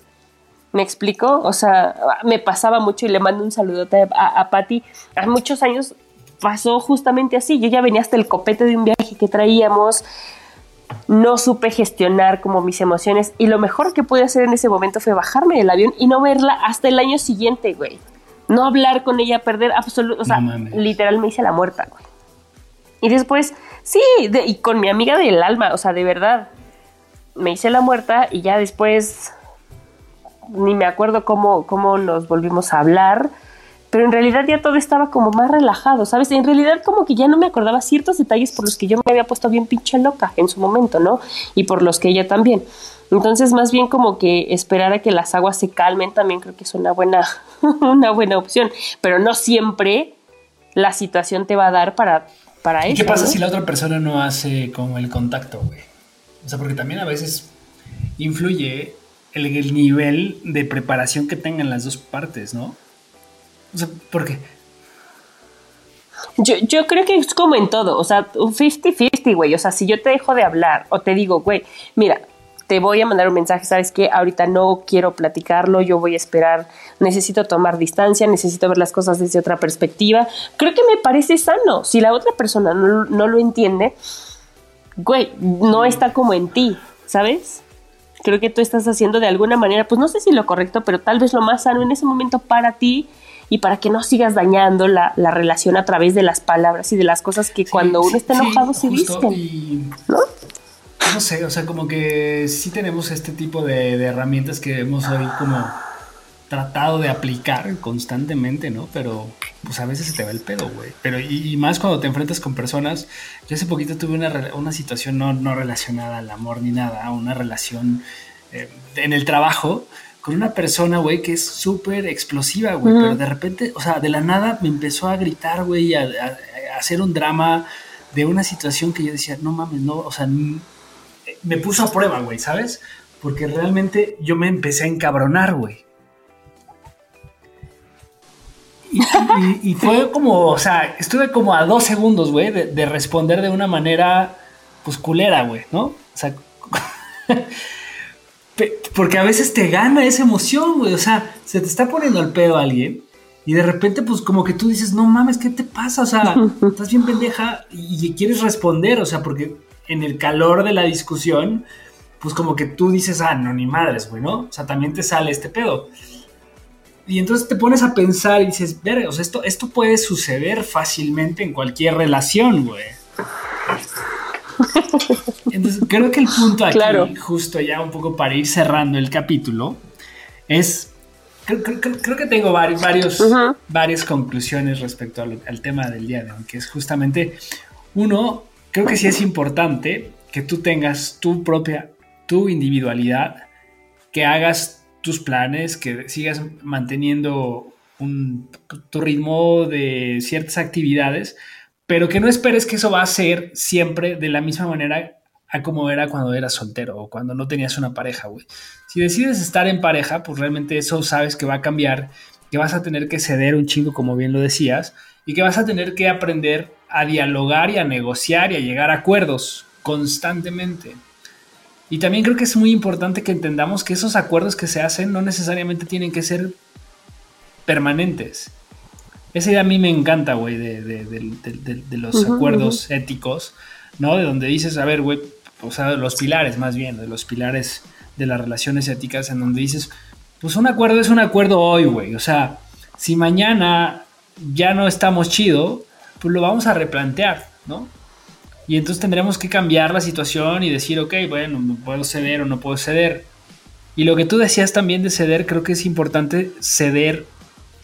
¿Me explico? O sea, me pasaba mucho y le mando un saludote a, a. Hace muchos años pasó justamente así. Yo ya venía hasta el copete de un viaje que traíamos. No supe gestionar como mis emociones y lo mejor que pude hacer en ese momento fue bajarme del avión y no verla hasta el año siguiente, güey. No hablar con ella, perder absoluto, o sea, literal me hice la muerta, güey. Y después, sí, y con mi amiga del alma, o sea, de verdad, me hice la muerta y ya después ni me acuerdo cómo, cómo nos volvimos a hablar pero en realidad ya todo estaba como más relajado, ¿sabes? En realidad como que ya no me acordaba ciertos detalles por los que yo me había puesto bien pinche loca en su momento, ¿no? Y por los que ella también. Entonces, más bien como que esperar a que las aguas se calmen también creo que es una buena, una buena opción, pero no siempre la situación te va a dar para, para eso. ¿Qué pasa si la otra persona no hace como el contacto, güey? O sea, porque también a veces influye el, el nivel de preparación que tengan las dos partes, ¿no? O sea, ¿por qué? Yo, yo creo que es como en todo, o sea, un 50-50, güey. O sea, si yo te dejo de hablar o te digo, güey, mira, te voy a mandar un mensaje, ¿sabes qué? Ahorita no quiero platicarlo, yo voy a esperar, necesito tomar distancia, necesito ver las cosas desde otra perspectiva. Creo que me parece sano. Si la otra persona no, no lo entiende, güey, no está como en ti, ¿sabes? Creo que tú estás haciendo de alguna manera, pues no sé si lo correcto, pero tal vez lo más sano en ese momento para ti y para que no sigas dañando la, relación a través de las palabras y de las cosas que cuando uno está enojado se dicen. ¿No? No sé, o sea, como que sí tenemos este tipo de, herramientas que hemos hoy como tratado de aplicar constantemente, ¿no? Pero pues a veces se te va el pedo, güey. Pero y, más cuando te enfrentas con personas. Yo hace poquito tuve una, una situación no, no, relacionada al amor ni nada, una relación eh, en el trajo con una persona, güey, que es súper explosiva, güey, pero de repente, o sea, de la nada me empezó a gritar, güey, a, hacer un drama de una situación que yo decía, no mames, no, o sea, me puso a prueba, güey, ¿sabes? Porque realmente yo me empecé a encabronar, güey. Y, fue como, o sea, estuve como a dos segundos, güey, de, de responder de una manera, pues, culera, güey, ¿no? O sea, Porque a veces te gana esa emoción, güey. O sea, se te está poniendo al pedo a alguien y de repente, pues como que tú dices, no mames, ¿qué te pasa? O sea, estás bien pendeja y quieres responder, o sea, porque en el calor de la discusión, pues como que tú dices, ah, no, ni madres, güey, ¿no? O sea, también te sale este pedo. Y entonces te pones a pensar y dices, ver, o sea, esto, esto puede suceder fácilmente en cualquier relación, güey. Entonces, creo que el punto aquí, justo ya un poco para ir cerrando el capítulo, es. Creo, que tengo varios, varias conclusiones respecto al, tema del día de hoy, que es justamente, uno, creo que sí es importante que tú tengas tu propia, tu individualidad, que hagas tus planes, que sigas manteniendo tu ritmo de ciertas actividades, pero que no esperes que eso va a ser siempre de la misma manera a como era cuando eras soltero o cuando no tenías una pareja, güey. Si decides estar en pareja, pues realmente eso sabes que va a cambiar, que vas a tener que ceder un chingo, como bien lo decías, y que vas a tener que aprender a dialogar y a negociar y a llegar a acuerdos constantemente. Y también creo que es muy importante que entendamos que esos acuerdos que se hacen no necesariamente tienen que ser permanentes. Esa idea a mí me encanta, güey, de, los acuerdos éticos, ¿no? De donde dices, a ver, güey, o sea, los pilares más bien, de los pilares de las relaciones éticas, en donde dices, pues un acuerdo es un acuerdo hoy, güey. O sea, si mañana ya no estamos chido, pues lo vamos a replantear, ¿no? Y entonces tendremos que cambiar la situación y decir, ok, bueno, no puedo ceder o no puedo ceder. Y lo que tú decías también de ceder, creo que es importante ceder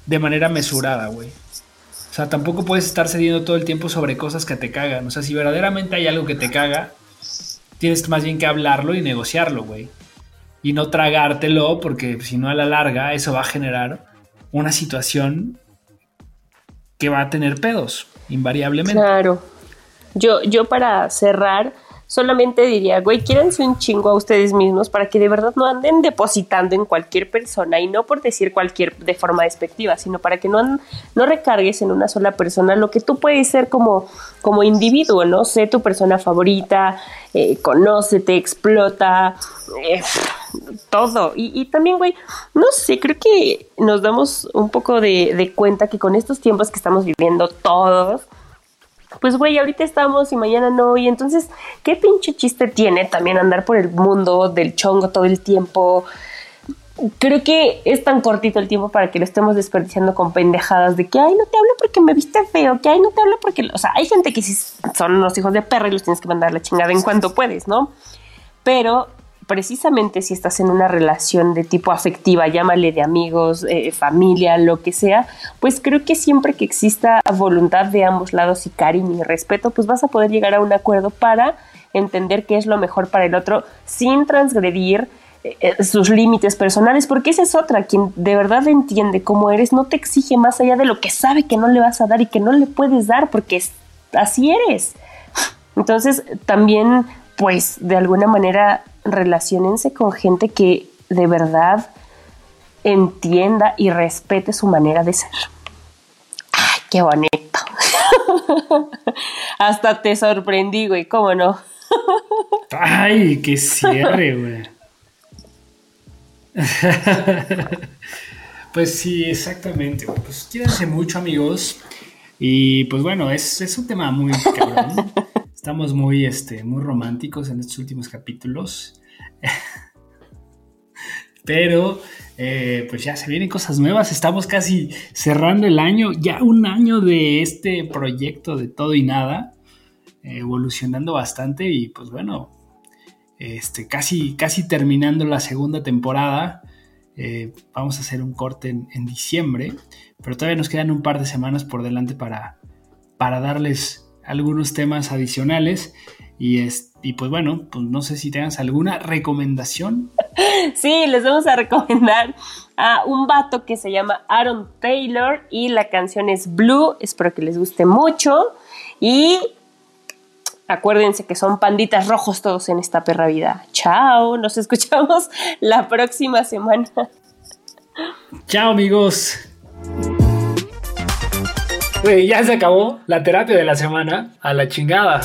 de manera mesurada, güey. O sea, tampoco puedes estar cediendo todo el tiempo sobre cosas que te cagan. O sea, si verdaderamente hay algo que te caga, tienes más bien que hablarlo y negociarlo, güey. Y no tragártelo, porque si no a la larga eso va a generar una situación que va a tener pedos, invariablemente. Claro. Yo, yo para cerrar, solamente diría, güey, quírense un chingo a ustedes mismos para que de verdad no anden depositando en cualquier persona y no por decir cualquier de forma despectiva, sino para que no, no recargues en una sola persona lo que tú puedes ser como, como individuo, ¿no? Sé tu persona favorita, eh, conócete, explota, eh, todo. Y, también, güey, no sé, creo que nos damos un poco de, de cuenta que con estos tiempos que estamos viviendo todos, pues güey, ahorita estamos y mañana no, y entonces, ¿qué pinche chiste tiene también andar por el mundo del chongo todo el tiempo? Creo que es tan cortito el tiempo para que lo estemos desperdiciando con pendejadas de que, ay, no te hablo porque me viste feo, que, ay, no te hablo porque, o sea, hay gente que sí son los hijos de perra y los tienes que mandar la chingada en cuanto puedes, ¿no? Pero precisamente si estás en una relación de tipo afectiva, llámale de amigos, eh, familia, lo que sea, pues creo que siempre que exista voluntad de ambos lados y cariño y respeto, pues vas a poder llegar a un acuerdo para entender qué es lo mejor para el otro sin transgredir eh, eh, sus límites personales, porque esa es otra, quien de verdad entiende cómo eres, no te exige más allá de lo que sabe que no le vas a dar y que no le puedes dar, porque así eres. Entonces, también, pues, de alguna manera relacionense con gente que de verdad entienda y respete su manera de ser. ¡Ay, qué bonito! Hasta te sorprendí, güey, ¿cómo no? ¡Ay, qué cierre, güey! pues sí, exactamente. Pues quédense mucho, amigos. Y pues bueno, es, es un tema muy cabrón. Estamos muy, este, muy románticos en estos últimos capítulos. Pero, eh, pues ya se vienen cosas nuevas. Estamos casi cerrando el año, ya un año de este proyecto de todo y nada, evolucionando bastante y pues bueno, este, casi, casi terminando la segunda temporada. Eh, vamos a hacer un corte en, en, diciembre, pero todavía nos quedan un par de semanas por delante para, para darles algunos temas adicionales. Y, es, y pues bueno, pues no sé si tengas alguna recomendación. Sí, les vamos a recomendar a un vato que se llama Aaron Taylor y la canción es Blue. Espero que les guste mucho. Y acuérdense que son panditas rojos todos en esta perra vida. Chao, nos escuchamos la próxima semana. Chao amigos. Güey, ya se acabó la terapia de la semana. A la chingada.